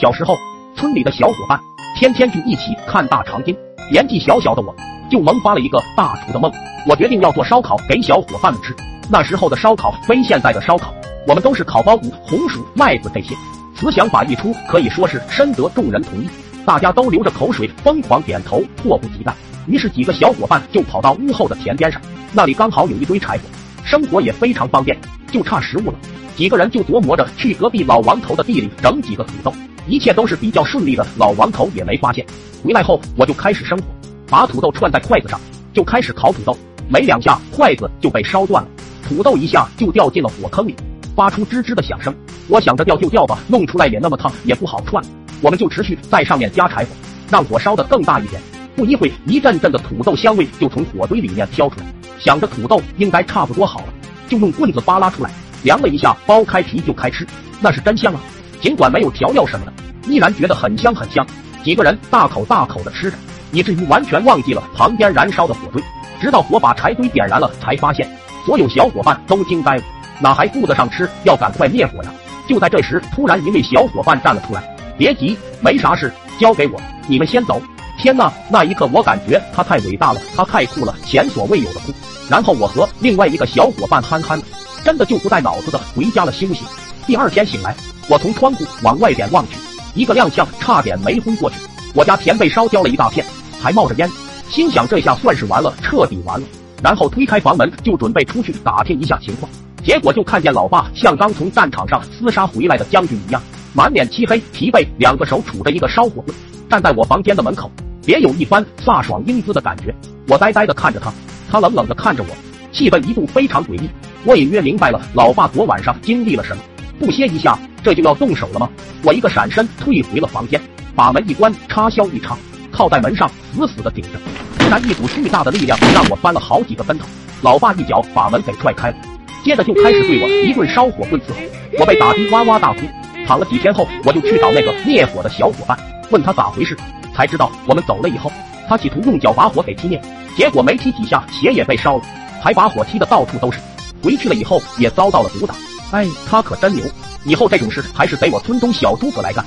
小时候，村里的小伙伴天天聚一起看大长今。年纪小小的我，就萌发了一个大厨的梦。我决定要做烧烤给小伙伴们吃。那时候的烧烤非现在的烧烤，我们都是烤苞谷、红薯、麦子这些。此想法一出，可以说是深得众人同意，大家都流着口水，疯狂点头，迫不及待。于是几个小伙伴就跑到屋后的田边上，那里刚好有一堆柴火，生活也非常方便，就差食物了。几个人就琢磨着去隔壁老王头的地里整几个土豆，一切都是比较顺利的。老王头也没发现。回来后，我就开始生火，把土豆串在筷子上，就开始烤土豆。没两下，筷子就被烧断了，土豆一下就掉进了火坑里，发出吱吱的响声。我想着掉就掉吧，弄出来也那么烫，也不好串。我们就持续在上面加柴火，让火烧得更大一点。不一会，一阵阵的土豆香味就从火堆里面飘出来。想着土豆应该差不多好了，就用棍子扒拉出来。量了一下，剥开皮就开吃，那是真香啊！尽管没有调料什么的，依然觉得很香很香。几个人大口大口的吃着，以至于完全忘记了旁边燃烧的火堆。直到火把柴堆点燃了，才发现所有小伙伴都惊呆了，哪还顾得上吃？要赶快灭火呀！就在这时，突然一位小伙伴站了出来：“别急，没啥事，交给我，你们先走。”天呐，那一刻我感觉他太伟大了，他太酷了，前所未有的酷。然后我和另外一个小伙伴憨憨。真的就不带脑子的回家了休息。第二天醒来，我从窗户往外边望去，一个踉跄，差点没昏过去。我家田被烧焦了一大片，还冒着烟，心想这下算是完了，彻底完了。然后推开房门，就准备出去打听一下情况。结果就看见老爸像刚从战场上厮杀回来的将军一样，满脸漆黑、疲惫，两个手杵着一个烧火棍，站在我房间的门口，别有一番飒爽英姿的感觉。我呆呆的看着他，他冷冷的看着我，气氛一度非常诡异。我隐约明白了，老爸昨晚上经历了什么。不歇一下，这就要动手了吗？我一个闪身退回了房间，把门一关，插销一插，靠在门上死死的顶着。突然，一股巨大的力量让我翻了好几个跟头。老爸一脚把门给踹开了，接着就开始对我一顿烧火棍伺候。我被打的哇哇大哭。躺了几天后，我就去找那个灭火的小伙伴，问他咋回事，才知道我们走了以后，他企图用脚把火给踢灭，结果没踢几下，鞋也被烧了，还把火踢得到处都是。回去了以后也遭到了毒打，哎，他可真牛！以后这种事还是得我村中小诸葛来干。